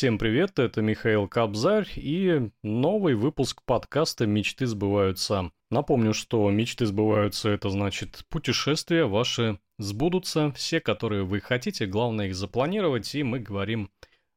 Всем привет, это Михаил Кобзарь и новый выпуск подкаста «Мечты сбываются». Напомню, что мечты сбываются, это значит путешествия ваши сбудутся, все, которые вы хотите, главное их запланировать, и мы говорим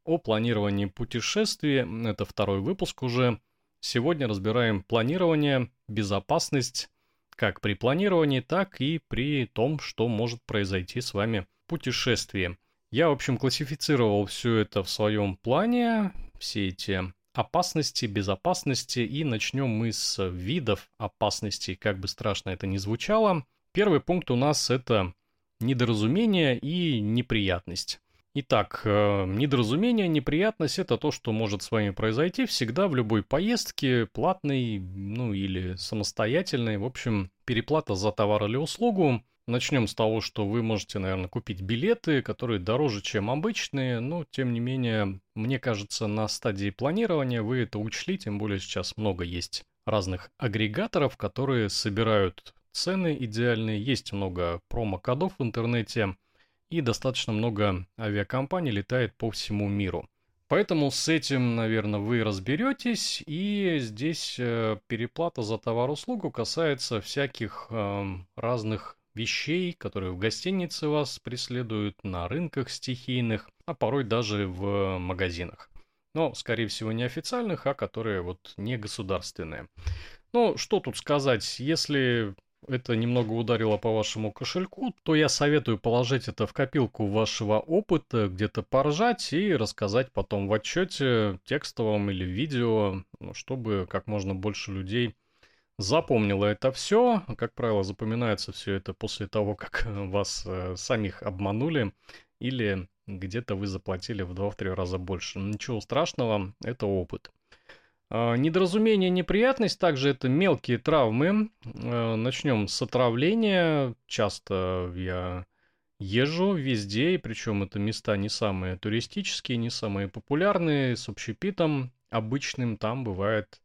о планировании путешествий, это второй выпуск уже. Сегодня разбираем планирование, безопасность, как при планировании, так и при том, что может произойти с вами в путешествии. Я, в общем, классифицировал все это в своем плане, все эти опасности, безопасности, и начнем мы с видов опасностей, как бы страшно это ни звучало. Первый пункт у нас это недоразумение и неприятность. Итак, э, недоразумение, неприятность – это то, что может с вами произойти всегда в любой поездке, платной, ну или самостоятельной. В общем, переплата за товар или услугу Начнем с того, что вы можете, наверное, купить билеты, которые дороже, чем обычные, но, тем не менее, мне кажется, на стадии планирования вы это учли, тем более сейчас много есть разных агрегаторов, которые собирают цены идеальные, есть много промокодов в интернете, и достаточно много авиакомпаний летает по всему миру. Поэтому с этим, наверное, вы разберетесь, и здесь э, переплата за товар-услугу касается всяких э, разных вещей, которые в гостинице вас преследуют, на рынках стихийных, а порой даже в магазинах. Но, скорее всего, не официальных, а которые вот не государственные. Ну, что тут сказать, если это немного ударило по вашему кошельку, то я советую положить это в копилку вашего опыта, где-то поржать и рассказать потом в отчете текстовом или видео, ну, чтобы как можно больше людей запомнила это все. Как правило, запоминается все это после того, как вас э, самих обманули или где-то вы заплатили в 2-3 раза больше. Ничего страшного, это опыт. А, недоразумение, неприятность, также это мелкие травмы. А, начнем с отравления. Часто я езжу везде, и причем это места не самые туристические, не самые популярные, с общепитом обычным там бывает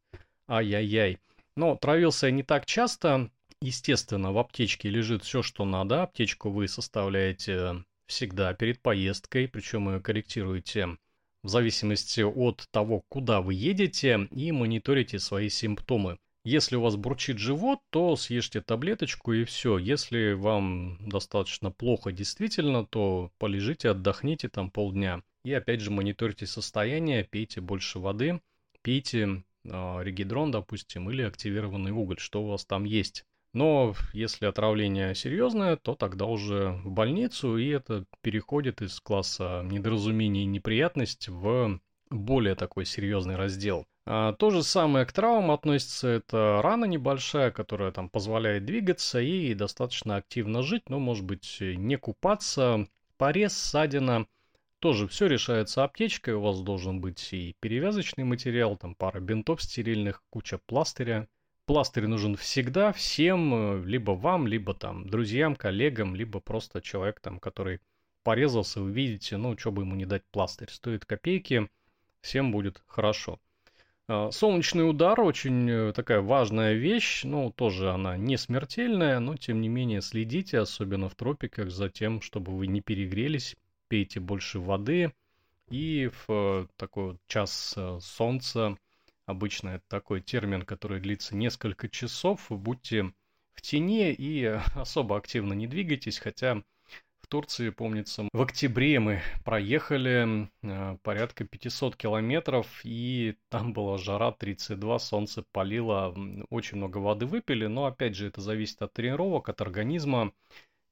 ай-яй-яй. Но травился я не так часто. Естественно, в аптечке лежит все, что надо. Аптечку вы составляете всегда перед поездкой, причем ее корректируете в зависимости от того, куда вы едете, и мониторите свои симптомы. Если у вас бурчит живот, то съешьте таблеточку и все. Если вам достаточно плохо действительно, то полежите, отдохните там полдня. И опять же мониторьте состояние, пейте больше воды, пейте регидрон, допустим, или активированный уголь, что у вас там есть. Но если отравление серьезное, то тогда уже в больницу, и это переходит из класса недоразумений и неприятность в более такой серьезный раздел. А, то же самое к травмам относится, это рана небольшая, которая там позволяет двигаться и достаточно активно жить, но может быть не купаться, порез, ссадина – тоже все решается аптечкой, у вас должен быть и перевязочный материал, там пара бинтов стерильных, куча пластыря. Пластырь нужен всегда, всем, э, либо вам, либо там друзьям, коллегам, либо просто человек там, который порезался, вы видите, ну, что бы ему не дать пластырь, стоит копейки, всем будет хорошо. А, солнечный удар очень э, такая важная вещь, ну, тоже она не смертельная, но тем не менее следите, особенно в тропиках, за тем, чтобы вы не перегрелись пейте больше воды. И в э, такой вот час э, солнца, обычно это такой термин, который длится несколько часов, будьте в тени и особо активно не двигайтесь, хотя в Турции, помнится, в октябре мы проехали э, порядка 500 километров, и там была жара 32, солнце палило, очень много воды выпили, но опять же это зависит от тренировок, от организма.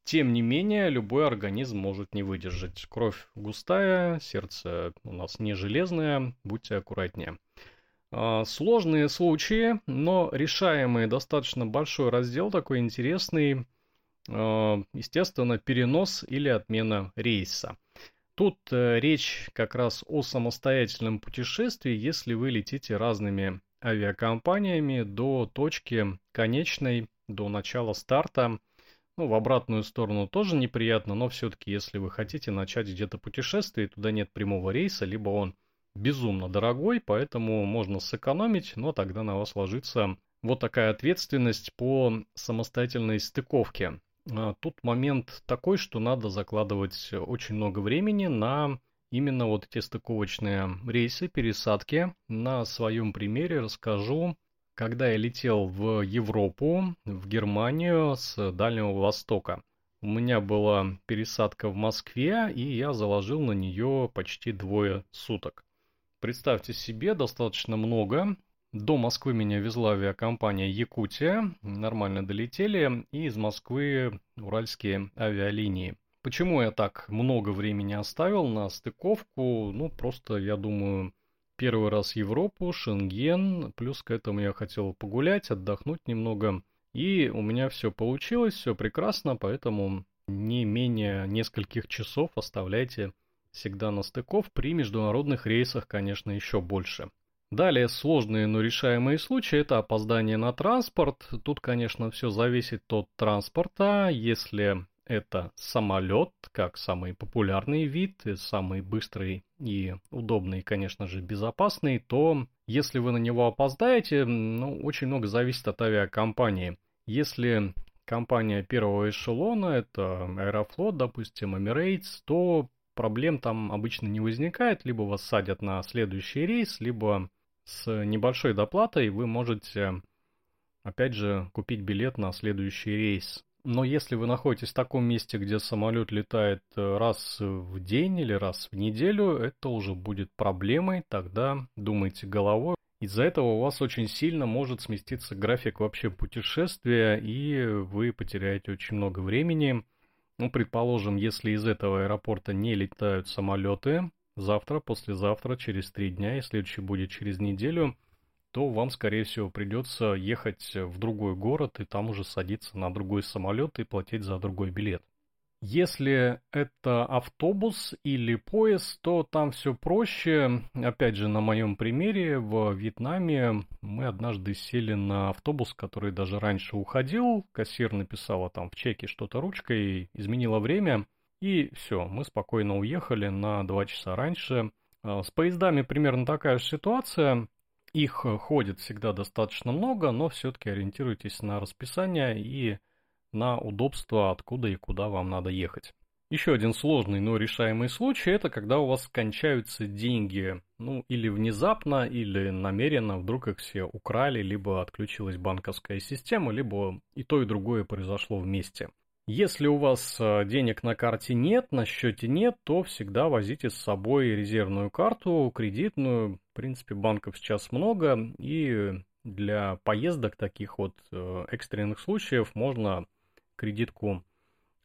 Тем не менее, любой организм может не выдержать. Кровь густая, сердце у нас не железное, будьте аккуратнее. А, сложные случаи, но решаемый достаточно большой раздел, такой интересный, а, естественно, перенос или отмена рейса. Тут э, речь как раз о самостоятельном путешествии, если вы летите разными авиакомпаниями до точки конечной, до начала старта – ну, в обратную сторону тоже неприятно, но все-таки, если вы хотите начать где-то путешествие, туда нет прямого рейса, либо он безумно дорогой, поэтому можно сэкономить, но тогда на вас ложится вот такая ответственность по самостоятельной стыковке. А, тут момент такой, что надо закладывать очень много времени на именно вот эти стыковочные рейсы, пересадки. На своем примере расскажу, когда я летел в Европу, в Германию с Дальнего Востока. У меня была пересадка в Москве, и я заложил на нее почти двое суток. Представьте себе, достаточно много. До Москвы меня везла авиакомпания Якутия, нормально долетели, и из Москвы уральские авиалинии. Почему я так много времени оставил на стыковку? Ну, просто, я думаю, первый раз Европу, Шенген, плюс к этому я хотел погулять, отдохнуть немного. И у меня все получилось, все прекрасно, поэтому не менее нескольких часов оставляйте всегда на стыков. При международных рейсах, конечно, еще больше. Далее сложные, но решаемые случаи – это опоздание на транспорт. Тут, конечно, все зависит от транспорта. Если это самолет, как самый популярный вид, самый быстрый и удобный, конечно же, безопасный, то если вы на него опоздаете, ну, очень много зависит от авиакомпании. Если компания первого эшелона, это Аэрофлот, допустим, Emirates, то проблем там обычно не возникает, либо вас садят на следующий рейс, либо с небольшой доплатой вы можете, опять же, купить билет на следующий рейс. Но если вы находитесь в таком месте, где самолет летает э, раз в день или раз в неделю, это уже будет проблемой, тогда думайте головой. Из-за этого у вас очень сильно может сместиться график вообще путешествия, и вы потеряете очень много времени. Ну, предположим, если из этого аэропорта не летают самолеты, завтра, послезавтра, через три дня, и следующий будет через неделю, то вам, скорее всего, придется ехать в другой город и там уже садиться на другой самолет и платить за другой билет. Если это автобус или поезд, то там все проще. Опять же, на моем примере, в Вьетнаме мы однажды сели на автобус, который даже раньше уходил. Кассир написала там в чеке что-то ручкой, изменила время. И все, мы спокойно уехали на два часа раньше. А, с поездами примерно такая же ситуация. Их э, ходит всегда достаточно много, но все-таки ориентируйтесь на расписание и на удобство, откуда и куда вам надо ехать. Еще один сложный, но решаемый случай – это когда у вас кончаются деньги, ну, или внезапно, или намеренно, вдруг их все украли, либо отключилась банковская система, либо и то, и другое произошло вместе. Если у вас э, денег на карте нет, на счете нет, то всегда возите с собой резервную карту, кредитную. Принципе, банков сейчас много, и для поездок таких вот э, экстренных случаев можно кредитку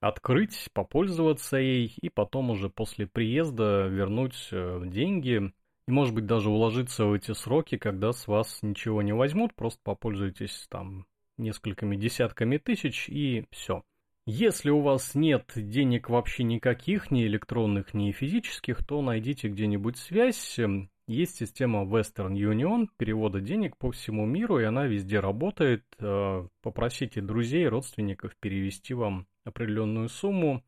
открыть, попользоваться ей, и потом уже после приезда вернуть э, деньги, и может быть даже уложиться в эти сроки, когда с вас ничего не возьмут, просто попользуйтесь там несколькими десятками тысяч и все. Если у вас нет денег вообще никаких, ни электронных, ни физических, то найдите где-нибудь связь. Есть система Western Union перевода денег по всему миру, и она везде работает. Э, попросите друзей, родственников перевести вам определенную сумму,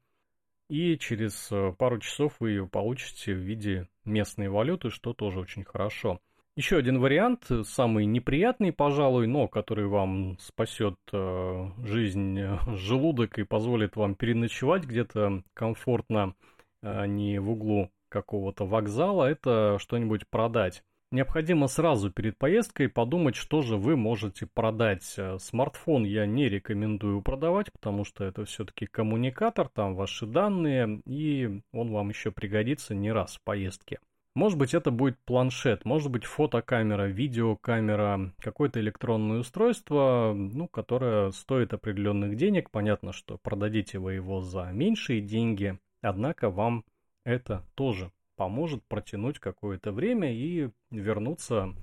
и через э, пару часов вы ее получите в виде местной валюты, что тоже очень хорошо. Еще один вариант, самый неприятный, пожалуй, но который вам спасет э, жизнь, желудок и позволит вам переночевать где-то комфортно, а не в углу какого-то вокзала, это что-нибудь продать. Необходимо сразу перед поездкой подумать, что же вы можете продать. Смартфон я не рекомендую продавать, потому что это все-таки коммуникатор, там ваши данные, и он вам еще пригодится не раз в поездке. Может быть, это будет планшет, может быть, фотокамера, видеокамера, какое-то электронное устройство, ну, которое стоит определенных денег. Понятно, что продадите вы его за меньшие деньги, однако вам это тоже поможет протянуть какое-то время и вернуться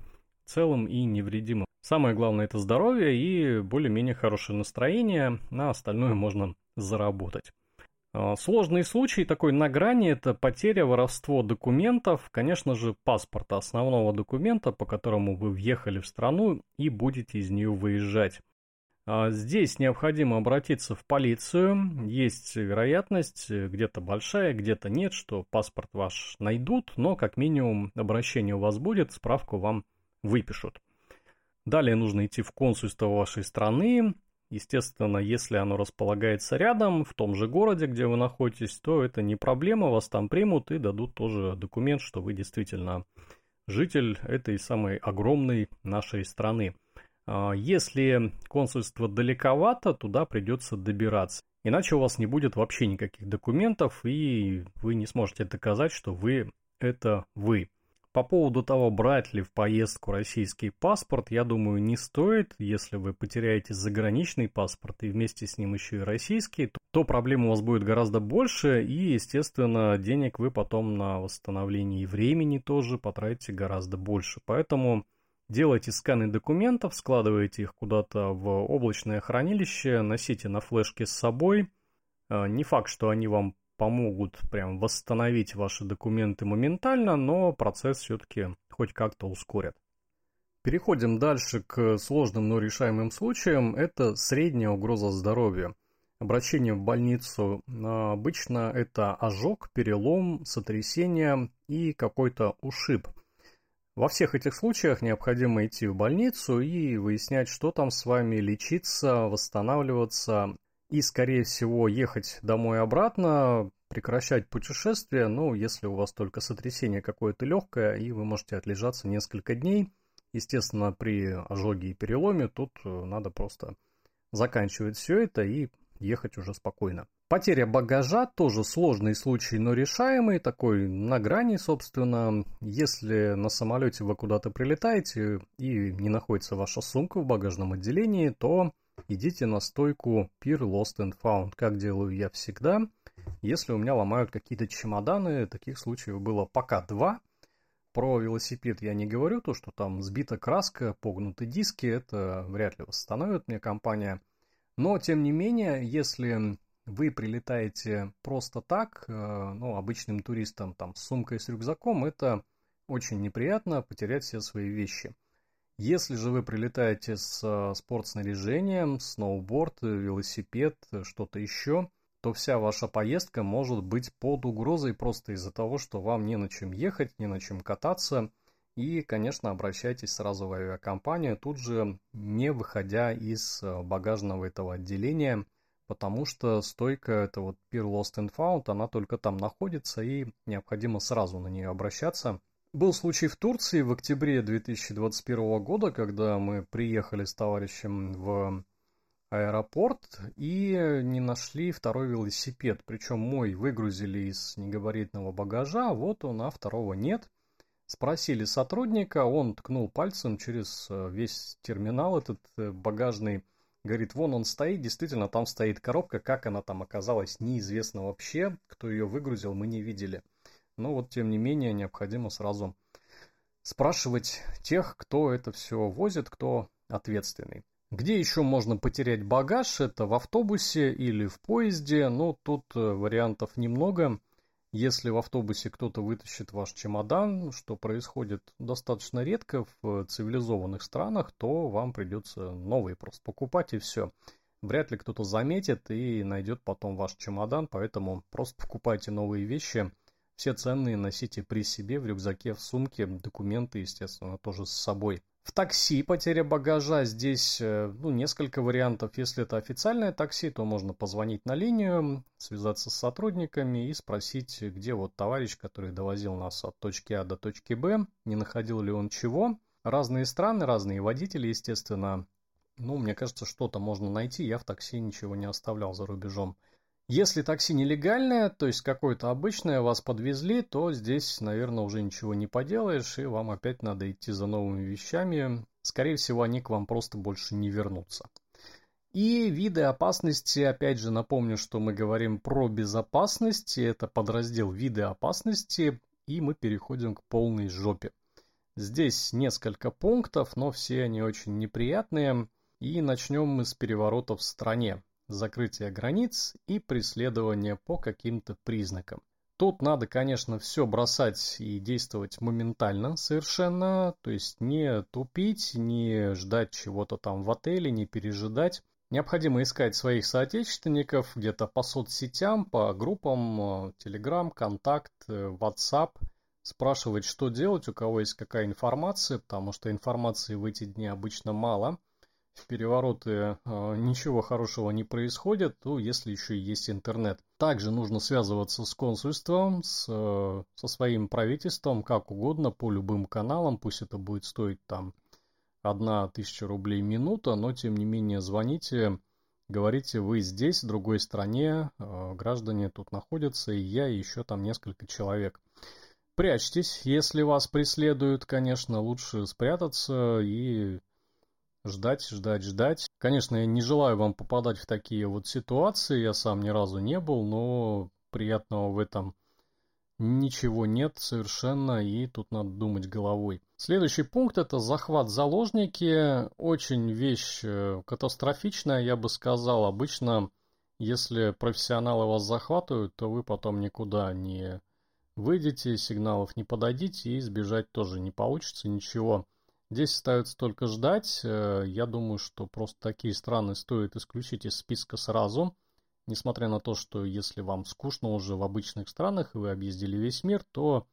целым и невредимым. Самое главное это здоровье и более-менее хорошее настроение, на остальное можно заработать. А, сложный случай такой на грани – это потеря, воровство документов, конечно же, паспорта, основного документа, по которому вы въехали в страну и будете из нее выезжать. А, здесь необходимо обратиться в полицию. Есть вероятность, где-то большая, где-то нет, что паспорт ваш найдут, но как минимум обращение у вас будет, справку вам выпишут. Далее нужно идти в консульство вашей страны, Естественно, если оно располагается рядом, в том же городе, где вы находитесь, то это не проблема, вас там примут и дадут тоже документ, что вы действительно житель этой самой огромной нашей страны. А, если консульство далековато, туда придется добираться. Иначе у вас не будет вообще никаких документов, и вы не сможете доказать, что вы это вы. По поводу того, брать ли в поездку российский паспорт, я думаю, не стоит. Если вы потеряете заграничный паспорт и вместе с ним еще и российский, то, проблем у вас будет гораздо больше, и, естественно, денег вы потом на восстановление времени тоже потратите гораздо больше. Поэтому делайте сканы документов, складывайте их куда-то в облачное хранилище, носите на флешке с собой. А, не факт, что они вам помогут прям восстановить ваши документы моментально, но процесс все-таки хоть как-то ускорят. Переходим дальше к сложным, но решаемым случаям. Это средняя угроза здоровью. Обращение в больницу обычно это ожог, перелом, сотрясение и какой-то ушиб. Во всех этих случаях необходимо идти в больницу и выяснять, что там с вами, лечиться, восстанавливаться и, скорее всего, ехать домой обратно, прекращать путешествие, ну, если у вас только сотрясение какое-то легкое, и вы можете отлежаться несколько дней. Естественно, при ожоге и переломе тут э, надо просто заканчивать все это и ехать уже спокойно. Потеря багажа тоже сложный случай, но решаемый, такой на грани, собственно. Если на самолете вы куда-то прилетаете и не находится ваша сумка в багажном отделении, то идите на стойку Peer Lost and Found, как делаю я всегда. Если у меня ломают какие-то чемоданы, таких случаев было пока два. Про велосипед я не говорю, то, что там сбита краска, погнуты диски, это вряд ли восстановит мне компания. Но, тем не менее, если вы прилетаете просто так, э, ну, обычным туристам, там, с сумкой, с рюкзаком, это очень неприятно потерять все свои вещи. Если же вы прилетаете с э, спортснаряжением, сноуборд, велосипед, что-то еще, то вся ваша поездка может быть под угрозой просто из-за того, что вам не на чем ехать, не на чем кататься. И, конечно, обращайтесь сразу в авиакомпанию, тут же не выходя из э, багажного этого отделения, потому что стойка, это вот Peer Lost and Found, она только там находится, и необходимо сразу на нее обращаться – был случай в Турции в октябре 2021 года, когда мы приехали с товарищем в аэропорт и не нашли второй велосипед. Причем мой выгрузили из негабаритного багажа, а вот он, а второго нет. Спросили сотрудника, он ткнул пальцем через э, весь терминал этот э, багажный. Говорит, вон он стоит, действительно там стоит коробка, как она там оказалась, неизвестно вообще. Кто ее выгрузил, мы не видели. Но вот, тем не менее, необходимо сразу спрашивать тех, кто это все возит, кто ответственный. Где еще можно потерять багаж? Это в автобусе или в поезде. Ну, тут э, вариантов немного. Если в автобусе кто-то вытащит ваш чемодан, что происходит достаточно редко в цивилизованных странах, то вам придется новый просто покупать и все. Вряд ли кто-то заметит и найдет потом ваш чемодан, поэтому просто покупайте новые вещи все ценные носите при себе, в рюкзаке, в сумке, документы, естественно, тоже с собой. В такси потеря багажа. Здесь э, ну, несколько вариантов. Если это официальное такси, то можно позвонить на линию, связаться с сотрудниками и спросить, где вот товарищ, который довозил нас от точки А до точки Б, не находил ли он чего. Разные страны, разные водители, естественно. Ну, мне кажется, что-то можно найти. Я в такси ничего не оставлял за рубежом. Если такси нелегальное, то есть какое-то обычное, вас подвезли, то здесь, наверное, уже ничего не поделаешь, и вам опять надо идти за новыми вещами. Скорее всего, они к вам просто больше не вернутся. И виды опасности, опять же, напомню, что мы говорим про безопасность, это подраздел виды опасности, и мы переходим к полной жопе. Здесь несколько пунктов, но все они очень неприятные, и начнем мы с переворота в стране закрытие границ и преследование по каким-то признакам. Тут надо, конечно, все бросать и действовать моментально совершенно, то есть не тупить, не ждать чего-то там в отеле, не пережидать. Необходимо искать своих соотечественников где-то по соцсетям, по группам, э, Telegram, Контакт, э, WhatsApp, спрашивать, что делать, у кого есть какая информация, потому что информации в эти дни обычно мало – перевороты э, ничего хорошего не происходит, то если еще есть интернет. Также нужно связываться с консульством, с, э, со своим правительством, как угодно, по любым каналам, пусть это будет стоить там одна тысяча рублей минута, но тем не менее звоните, говорите, вы здесь, в другой стране, э, граждане тут находятся, и я, и еще там несколько человек. Прячьтесь, если вас преследуют, конечно, лучше спрятаться и ждать, ждать, ждать. Конечно, я не желаю вам попадать в такие вот ситуации, я сам ни разу не был, но приятного в этом ничего нет совершенно, и тут надо думать головой. Следующий пункт это захват заложники. Очень вещь э, катастрофичная, я бы сказал. Обычно, если профессионалы вас захватывают, то вы потом никуда не выйдете, сигналов не подадите и сбежать тоже не получится ничего. Здесь остается только ждать. Э, я думаю, что просто такие страны стоит исключить из списка сразу. Несмотря на то, что если вам скучно уже в обычных странах и вы объездили весь мир, то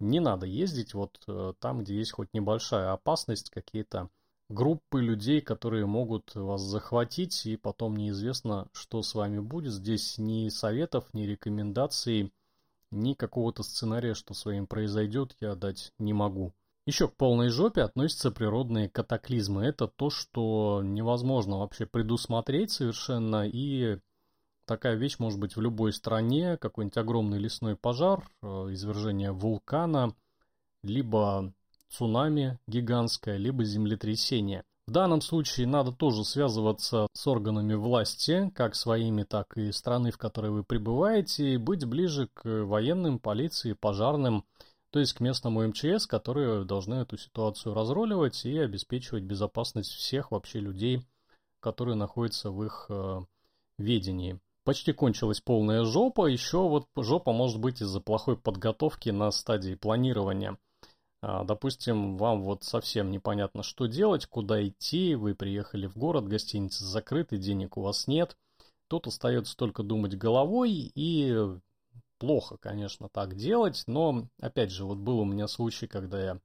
не надо ездить вот э, там, где есть хоть небольшая опасность, какие-то группы людей, которые могут вас захватить, и потом неизвестно, что с вами будет. Здесь ни советов, ни рекомендаций, ни какого-то сценария, что с вами произойдет, я дать не могу. Еще к полной жопе относятся природные катаклизмы. Это то, что невозможно вообще предусмотреть совершенно. И такая вещь может быть в любой стране. Какой-нибудь огромный лесной пожар, э, извержение вулкана, либо цунами гигантское, либо землетрясение. В данном случае надо тоже связываться с органами власти, как своими, так и страны, в которой вы пребываете, и быть ближе к военным, полиции, пожарным, то есть к местному МЧС, которые должны эту ситуацию разроливать и обеспечивать безопасность всех вообще людей, которые находятся в их э, ведении. Почти кончилась полная жопа, еще вот жопа может быть из-за плохой подготовки на стадии планирования. А, допустим, вам вот совсем непонятно, что делать, куда идти, вы приехали в город, гостиница закрыта, денег у вас нет. Тут остается только думать головой и плохо, конечно, так делать, но, опять же, вот был у меня случай, когда я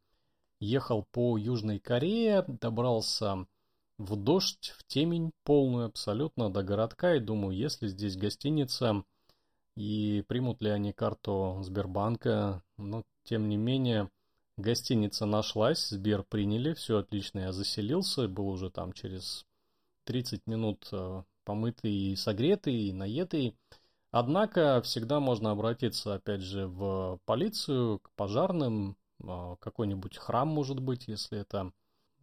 ехал по Южной Корее, добрался в дождь, в темень полную абсолютно до городка, и думаю, если здесь гостиница, и примут ли они карту Сбербанка, но, тем не менее, гостиница нашлась, Сбер приняли, все отлично, я заселился, был уже там через 30 минут э, помытый и согретый, и наетый, Однако всегда можно обратиться, опять же, в полицию, к пожарным, а, какой-нибудь храм, может быть, если это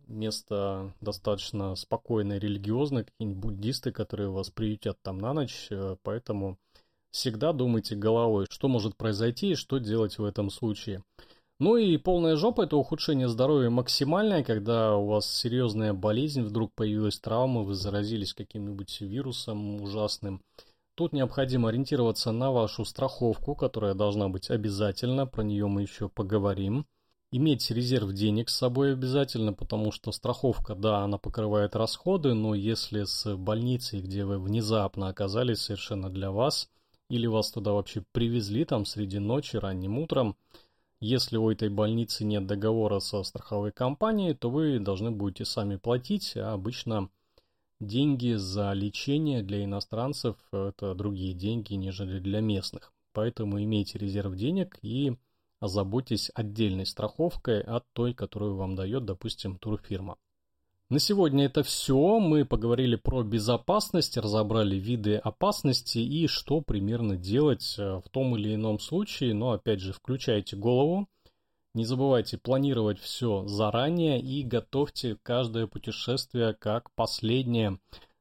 место достаточно спокойное, религиозное, какие-нибудь буддисты, которые вас приютят там на ночь, э, поэтому всегда думайте головой, что может произойти и что делать в этом случае. Ну и полная жопа – это ухудшение здоровья максимальное, когда у вас серьезная болезнь, вдруг появилась травма, вы заразились каким-нибудь вирусом ужасным – Тут необходимо ориентироваться на вашу страховку, которая должна быть обязательно, про нее мы еще поговорим. Иметь резерв денег с собой обязательно, потому что страховка, да, она покрывает расходы, но если с больницей, где вы внезапно оказались совершенно для вас, или вас туда вообще привезли там среди ночи, ранним утром, если у этой больницы нет договора со страховой компанией, то вы должны будете сами платить, а обычно Деньги за лечение для иностранцев – это другие деньги, нежели для местных. Поэтому имейте резерв денег и озаботьтесь отдельной страховкой от той, которую вам дает, допустим, турфирма. На сегодня это все. Мы поговорили про безопасность, разобрали виды опасности и что примерно делать э, в том или ином случае. Но опять же, включайте голову, не забывайте планировать все заранее и готовьте каждое путешествие как последнее.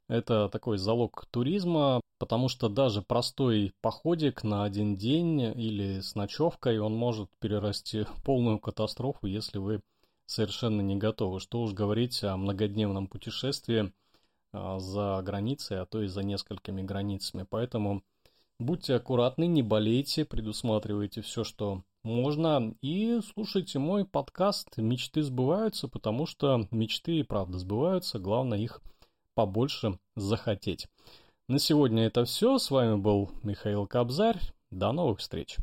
Это такой залог туризма, потому что даже простой походик на один день или с ночевкой, он может перерасти в полную катастрофу, если вы совершенно не готовы. Что уж говорить о многодневном путешествии а, за границей, а то и за несколькими границами. Поэтому будьте аккуратны, не болейте, предусматривайте все, что можно. И слушайте мой подкаст «Мечты сбываются», потому что мечты и правда сбываются, главное их побольше захотеть. На сегодня это все. С вами был Михаил Кобзарь. До новых встреч.